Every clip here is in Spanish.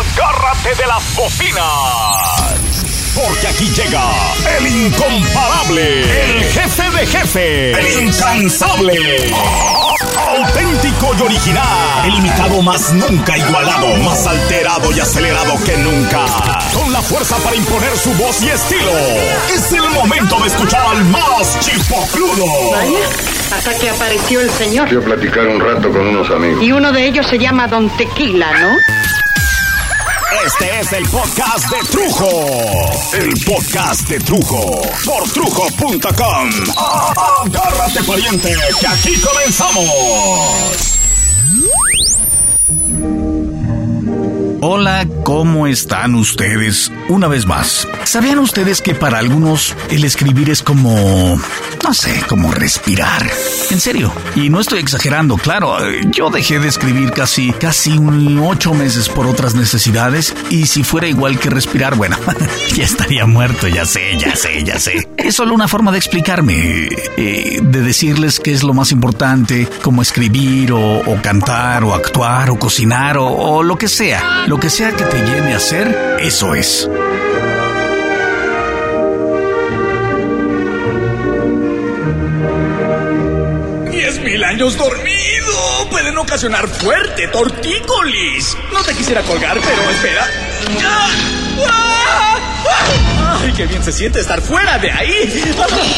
Agárrate de las bocinas. Porque aquí llega el incomparable, el jefe de jefe, el incansable. Auténtico y original, el imitado más nunca igualado, más alterado y acelerado que nunca. Con la fuerza para imponer su voz y estilo. Es el momento de escuchar al más chipocludo. Vaya, hasta que apareció el señor. Quiero platicar un rato con unos amigos. Y uno de ellos se llama Don Tequila, ¿no? Este es el podcast de Trujo. El podcast de Trujo. Por trujo.com. Agárrate, pariente, que aquí comenzamos. Hola, ¿cómo están ustedes? Una vez más, ¿sabían ustedes que para algunos el escribir es como, no sé, como respirar? En serio, y no estoy exagerando, claro, yo dejé de escribir casi, casi un ocho meses por otras necesidades y si fuera igual que respirar, bueno, ya estaría muerto, ya sé, ya sé, ya sé. Es solo una forma de explicarme, eh, de decirles qué es lo más importante, como escribir o, cantar o actuar o cocinar o, o lo que sea. Lo que sea que te llene a hacer, eso es. ¡Diez mil años dormido! Pueden ocasionar fuerte tortícolis. No te quisiera colgar, pero espera. ¡Ah! ¡Ah! ¡Ay, qué bien se siente estar fuera de ahí!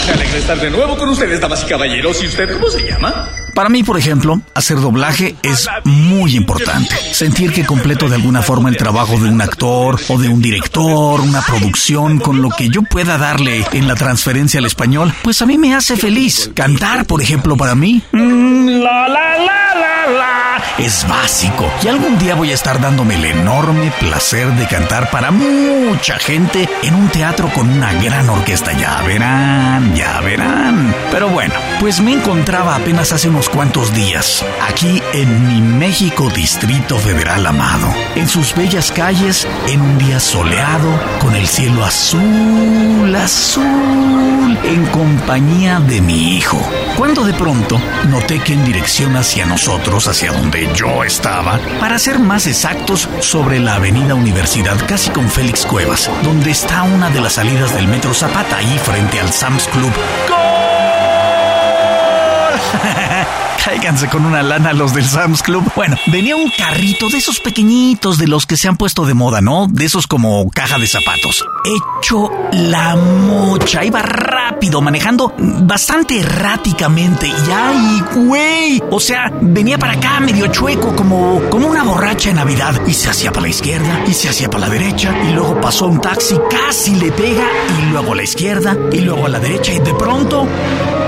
Me alegra estar de nuevo con ustedes, damas y caballeros. ¿Y usted cómo se llama? Para mí, por ejemplo, hacer doblaje es muy importante. Sentir que completo de alguna forma el trabajo de un actor o de un director, una producción, con lo que yo pueda darle en la transferencia al español, pues a mí me hace feliz. Cantar, por ejemplo, para mí, mm, la la la la la, es básico. Y algún día voy a estar dándome el enorme placer de cantar para mucha gente en un teatro con una gran orquesta. Ya verán, ya verán. Pero bueno, pues me encontraba apenas hace unos cuantos días, aquí en mi México Distrito Federal amado, en sus bellas calles, en un día soleado, con el cielo azul, azul, en compañía de mi hijo. Cuando de pronto noté que en dirección hacia nosotros, hacia donde yo estaba, para ser más exactos, sobre la avenida Universidad, casi con Félix Cuevas, donde está una de las salidas del Metro Zapata, ahí frente al Sam's Club. Cáiganse con una lana los del Sam's Club. Bueno, venía un carrito de esos pequeñitos de los que se han puesto de moda, ¿no? De esos como caja de zapatos. Hecho la mocha. Iba rápido, manejando bastante erráticamente. Y ay, güey. O sea, venía para acá medio chueco, como, como una borracha en Navidad. Y se hacía para la izquierda, y se hacía para la derecha. Y luego pasó un taxi, casi le pega. Y luego a la izquierda, y luego a la derecha. Y de pronto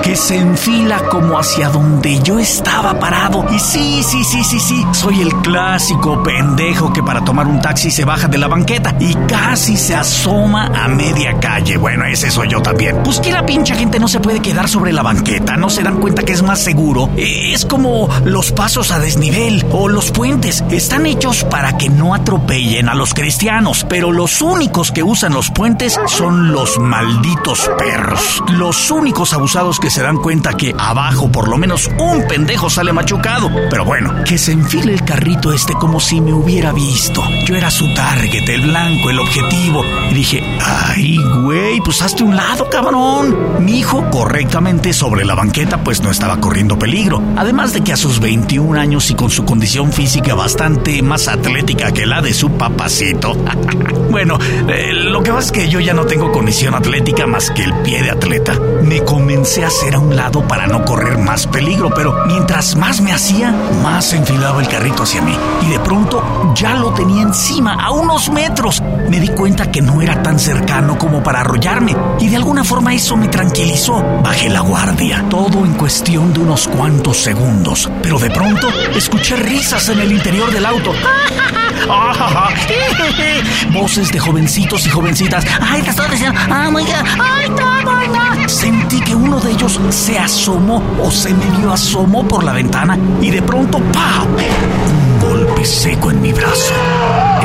que se enfila como hacia donde yo estaba parado. Y sí, sí, sí, sí, sí, soy el clásico pendejo que para tomar un taxi se baja de la banqueta y casi se asoma a media calle. Bueno, ese soy yo también. Pues que la pinche gente no se puede quedar sobre la banqueta, no se dan cuenta que es más seguro. Es como los pasos a desnivel o los puentes. Están hechos para que no atropellen a los cristianos, pero los únicos que usan los puentes son los malditos perros. Los únicos abusados que se dan cuenta que abajo por lo menos un pendejo sale machucado. Pero bueno, que se enfile el carrito este como si me hubiera visto. Yo era su target, el blanco, el objetivo. Y dije, ay, güey, pues hazte un lado, cabrón. Mi hijo, correctamente sobre la banqueta, pues no estaba corriendo peligro. Además de que a sus 21 años y con su condición física bastante más atlética que la de su papacito. bueno, eh, lo que pasa es que yo ya no tengo condición atlética más que el pie de atleta. Me comencé a hacer a un lado para no correr más peligro, pero mientras más me hacía, más se enfilaba el carrito hacia mí. Y de pronto ya lo tenía encima, a unos metros. Me di cuenta que no era tan cercano como para arrollarme, y de alguna forma eso me tranquilizó. Bajé la guardia, todo en cuestión de unos cuantos segundos. Pero de pronto escuché risas en el interior del auto. Voces de jovencitos y jovencitas. ¡Ay, te estoy diciendo! ¡Oh, my God! ¡Ay, no, my God! Sentí que uno de ellos se asomó o se medio asomó por la ventana y de pronto ¡pau! Un golpe seco en mi brazo,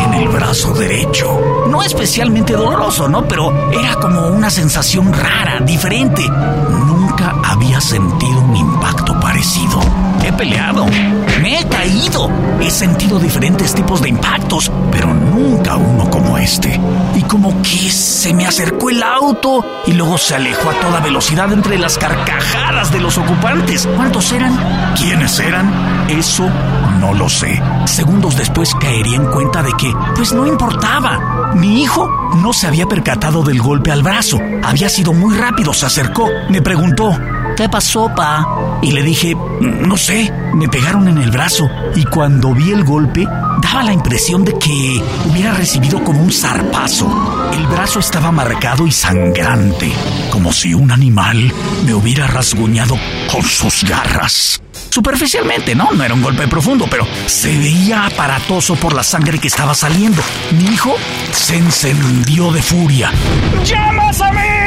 en el brazo derecho. No especialmente doloroso, ¿no? Pero era como una sensación rara, diferente. Nunca había sentido un impacto parecido. He peleado, me he caído, he sentido diferentes tipos de impactos, pero nunca uno como este. Y como que se me acercó el auto y luego se alejó a toda velocidad entre las carcajadas de los ocupantes. ¿Cuántos eran? ¿Quiénes eran? Eso no lo sé. Segundos después caería en cuenta de que, pues no importaba. Mi hijo no se había percatado del golpe al brazo. Había sido muy rápido, se acercó. Me preguntó, ¿qué pasó, pa? Y le dije, no sé, me pegaron en el brazo. Y cuando vi el golpe, daba la impresión de que hubiera recibido como un zarpazo. El brazo estaba marcado y sangrante, como si un animal me hubiera rasguñado con sus garras. Superficialmente, ¿no? No era un golpe profundo, pero se veía aparatoso por la sangre que estaba saliendo. Mi hijo se encendió de furia. ¡Llamas a mí!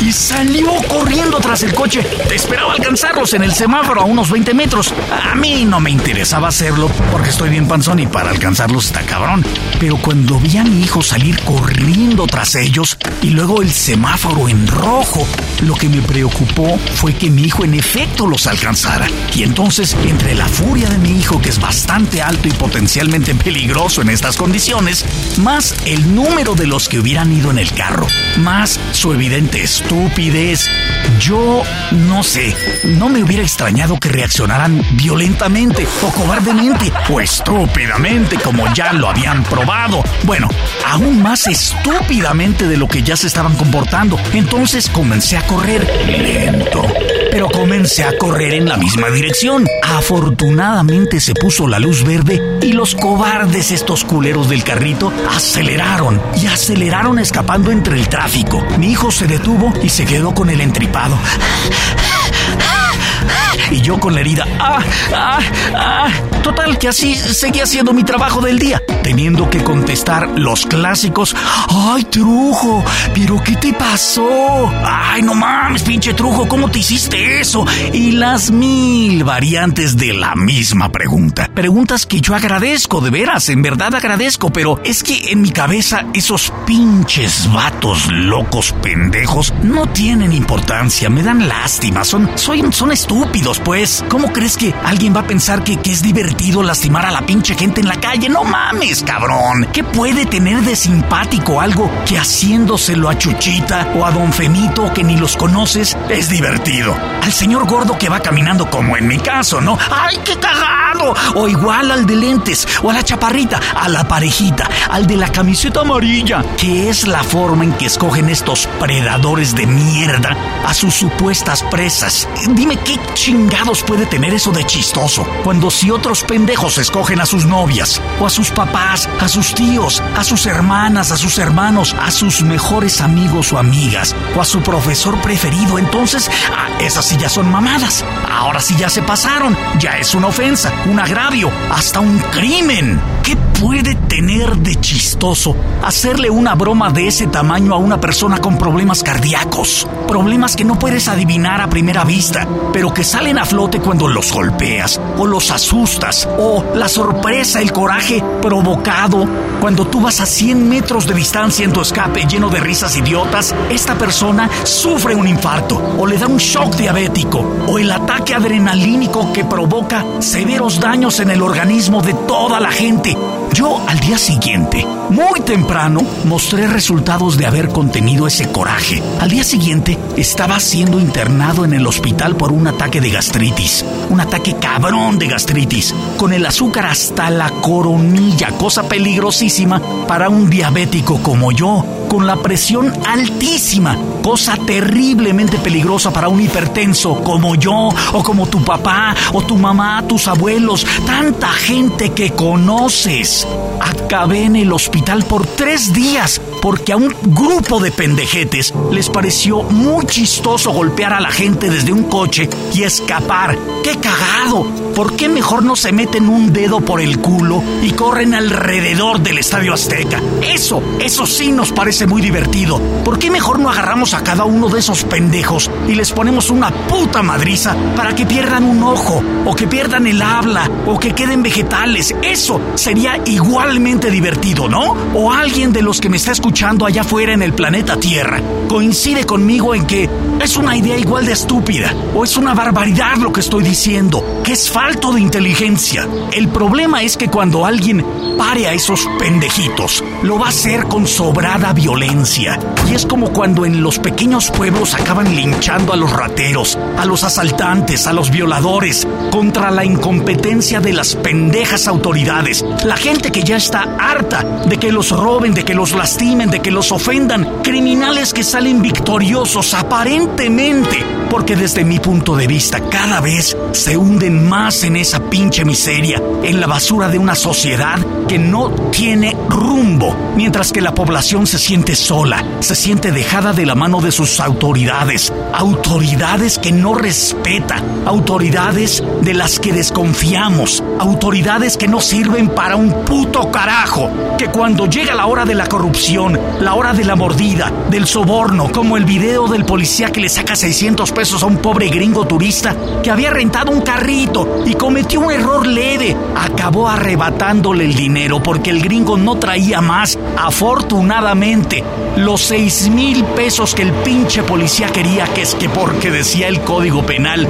Y salió corriendo tras el coche. Esperaba alcanzarlos en el semáforo a unos 20 metros. A mí no me interesaba hacerlo porque estoy bien panzón y para alcanzarlos está cabrón. Pero cuando vi a mi hijo salir corriendo tras ellos y luego el semáforo en rojo, lo que me preocupó fue que mi hijo en efecto los alcanzara. Y entonces, entre la furia de mi hijo, que es bastante alto y potencialmente peligroso en estas condiciones, más el número de los que hubieran ido en el carro, más su evidente estupidez. Yo no sé, no me hubiera extrañado que reaccionaran violentamente o cobardemente o estúpidamente como ya lo habían probado. Bueno, aún más estúpidamente de lo que ya se estaban comportando. Entonces comencé a correr lento, pero comencé a correr en la misma dirección. Afortunadamente se puso la luz verde y los cobardes estos culeros del carrito aceleraron y aceleraron escapando entre el tráfico. Mi hijo se detuvo y se quedó con el entripado. Y yo con la herida. ¡Ah! ¡Ah! ¡Ah! Total, que así seguía haciendo mi trabajo del día, teniendo que contestar los clásicos. ¡Ay, Trujo! ¿Pero qué te pasó? ¡Ay, no mames, pinche Trujo! ¿Cómo te hiciste eso? Y las mil variantes de la misma pregunta. Preguntas que yo agradezco, de veras, en verdad agradezco, pero es que en mi cabeza esos pinches vatos locos pendejos no tienen importancia, me dan lástima, son, son, son estúpidos pues. ¿Cómo crees que alguien va a pensar que, que, es divertido lastimar a la pinche gente en la calle? No mames, cabrón. ¿Qué puede tener de simpático algo que haciéndoselo a Chuchita o a Don Femito que ni los conoces es divertido? Al señor gordo que va caminando como en mi caso, ¿no? ¡Ay, qué cagado! O igual al de lentes, o a la chaparrita, a la parejita, al de la camiseta amarilla, que es la forma en que escogen estos predadores de mierda a sus supuestas presas. Dime qué chingados puede tener eso de chistoso? Cuando si otros pendejos escogen a sus novias, o a sus papás, a sus tíos, a sus hermanas, a sus hermanos, a sus mejores amigos o amigas, o a su profesor preferido, entonces ah, esas sí ya son mamadas. Ahora sí ya se pasaron, ya es una ofensa, un agravio, hasta un crimen. ¿Qué puede tener de chistoso hacerle una broma de ese tamaño a una persona con problemas cardíacos? Problemas que no puedes adivinar a primera vista, pero que salen a flote cuando los golpeas o los asustas o la sorpresa, el coraje provocado cuando tú vas a 100 metros de distancia en tu escape lleno de risas idiotas, esta persona sufre un infarto o le da un shock diabético o el ataque adrenalínico que provoca severos daños en el organismo de toda la gente. Yo al día siguiente, muy temprano, mostré resultados de haber contenido ese coraje. Al día siguiente estaba siendo internado en el hospital por un ataque de gastritis. Un ataque cabrón de gastritis. Con el azúcar hasta la coronilla, cosa peligrosísima para un diabético como yo. Con la presión altísima, cosa terriblemente peligrosa para un hipertenso como yo, o como tu papá, o tu mamá, tus abuelos, tanta gente que conoces. Acabé en el hospital por tres días porque a un grupo de pendejetes les pareció muy chistoso golpear a la gente desde un coche y escapar. ¡Qué cagado! ¿Por qué mejor no se meten un dedo por el culo y corren alrededor del Estadio Azteca? Eso, eso sí nos parece muy divertido. ¿Por qué mejor no agarramos a cada uno de esos pendejos y les ponemos una puta madriza para que pierdan un ojo, o que pierdan el habla, o que queden vegetales? Eso sería igualmente divertido, ¿no? O alguien de los que me está escuchando allá afuera en el planeta Tierra coincide conmigo en que es una idea igual de estúpida, o es una barbaridad lo que estoy diciendo, que es falto de inteligencia. El problema es que cuando alguien pare a esos pendejitos, lo va a hacer con sobrada violencia. Y es como cuando en los pequeños pueblos acaban linchando a los rateros, a los asaltantes, a los violadores, contra la incompetencia de las pendejas autoridades. La gente que ya está harta de que los roben, de que los lastimen, de que los ofendan. Criminales que salen victoriosos aparentemente, porque desde mi punto de vista cada vez se hunden más en esa pinche miseria, en la basura de una sociedad que no tiene rumbo, mientras que la población se siente sola, se siente dejada de la mano de sus autoridades, autoridades que no respeta, autoridades de las que desconfiamos, autoridades que no sirven para un puto carajo, que cuando llega la hora de la corrupción, la hora de la mordida, del soborno, como el video del policía que le saca 600 pesos a un pobre gringo turista que había rentado un carrito y cometió un error leve, acabó arrebatándole el dinero porque el gringo no traía más, afortunadamente, los 6 mil pesos que el pinche policía quería, que es que porque decía el código penal,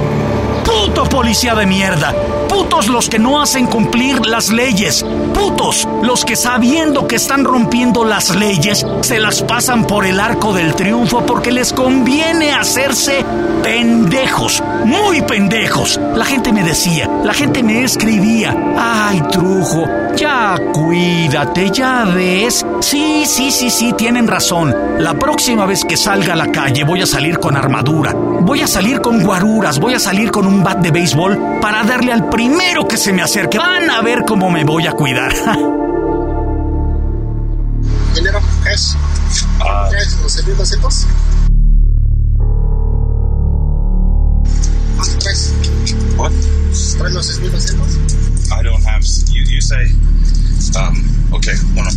puto policía de mierda, putos los que no hacen cumplir las leyes, putos los que sabiendo que están rompiendo las leyes, se las pasan por el arco del triunfo porque les conviene hacerse pendejos, muy pendejos. La gente me decía, la gente me escribía, ay trujo, ya cuídate, ya ves. Sí, sí, sí, sí, tienen razón. La próxima vez que salga a la calle voy a salir con armadura, voy a salir con guaruras, voy a salir con un bat de béisbol para darle al primero que se me acerque. Van a ver cómo me voy a cuidar. dinero cash. ¿Traes los 1200? ¿Cuánto traes? What? ¿Traes los 6200? I don't have. You, you say. Um, okay, uno,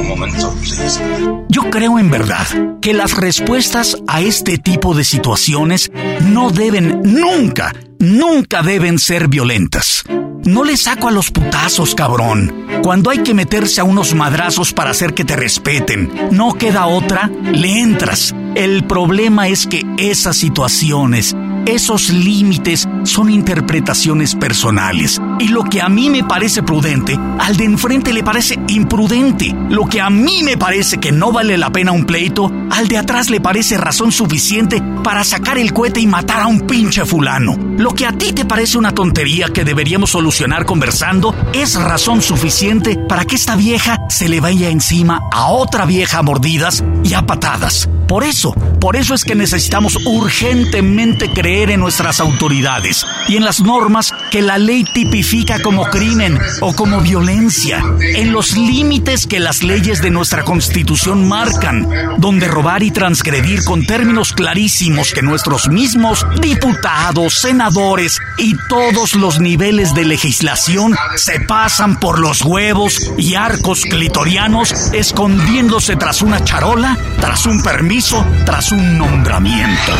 un momento, please. Yo creo en verdad que las respuestas a este tipo de situaciones no deben nunca, nunca deben ser violentas. No le saco a los putazos, cabrón. Cuando hay que meterse a unos madrazos para hacer que te respeten, no queda otra, le entras. El problema es que esas situaciones, esos límites son interpretaciones personales. Y lo que a mí me parece prudente, al de enfrente le parece imprudente. Lo que a mí me parece que no vale la pena un pleito, al de atrás le parece razón suficiente para sacar el cohete y matar a un pinche fulano. Lo que a ti te parece una tontería que deberíamos solucionar conversando, es razón suficiente para que esta vieja se le vaya encima a otra vieja a mordidas y a patadas. Por eso, por eso es que necesitamos urgentemente creer en nuestras autoridades y en las normas que la ley tipifica como crimen o como violencia, en los límites que las leyes de nuestra constitución marcan, donde robar y transgredir con términos clarísimos que nuestros mismos diputados, senadores y todos los niveles de legislación se pasan por los huevos y arcos clitorianos escondiéndose tras una charola, tras un permiso, tras un nombramiento.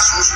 Sus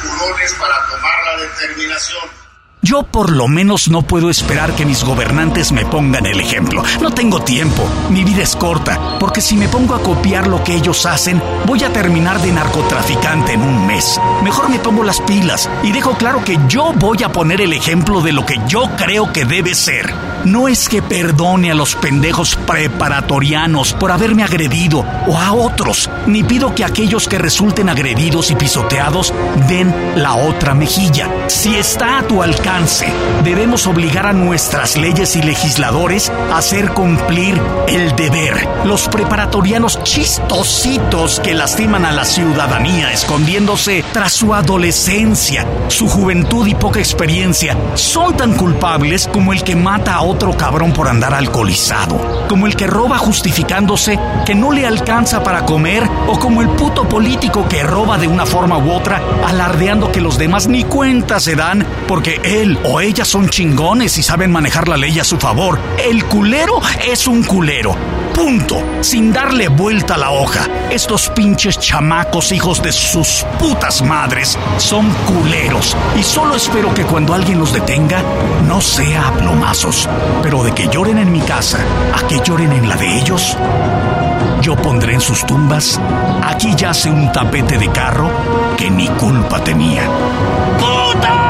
para tomar la determinación. Yo por lo menos no puedo esperar que mis gobernantes me pongan el ejemplo. No tengo tiempo, mi vida es corta, porque si me pongo a copiar lo que ellos hacen, voy a terminar de narcotraficante en un mes. Mejor me pongo las pilas y dejo claro que yo voy a poner el ejemplo de lo que yo creo que debe ser. No es que perdone a los pendejos preparatorianos por haberme agredido o a otros, ni pido que aquellos que resulten agredidos y pisoteados den la otra mejilla. Si está a tu alcance, debemos obligar a nuestras leyes y legisladores a hacer cumplir el deber. Los preparatorianos chistositos que lastiman a la ciudadanía escondiéndose tras su adolescencia, su juventud y poca experiencia, son tan culpables como el que mata a otro otro cabrón por andar alcoholizado, como el que roba justificándose que no le alcanza para comer, o como el puto político que roba de una forma u otra, alardeando que los demás ni cuenta se dan porque él o ella son chingones y saben manejar la ley a su favor. El culero es un culero. Punto. Sin darle vuelta a la hoja. Estos pinches chamacos, hijos de sus putas madres, son culeros. Y solo espero que cuando alguien los detenga, no sea a plomazos. Pero de que lloren en mi casa, a que lloren en la de ellos, yo pondré en sus tumbas, aquí yace un tapete de carro que ni culpa tenía. ¡Puta!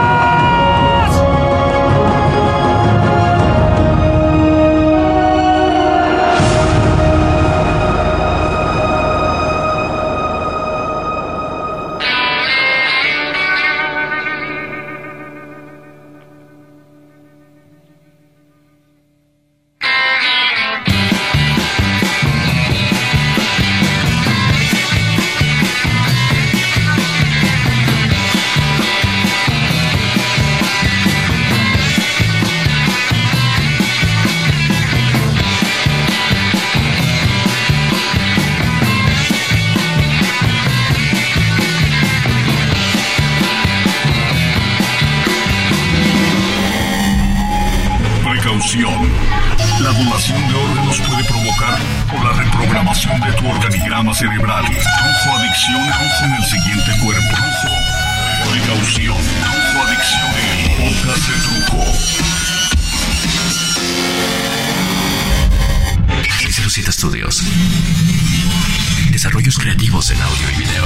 La donación de órganos puede provocar o la reprogramación de tu organigrama cerebral. Trujo adicción, trujo en el siguiente cuerpo. Trujo. Precaución. Trujo adicción en el podcast de trujo. 607 Studios. Desarrollos creativos en audio y video.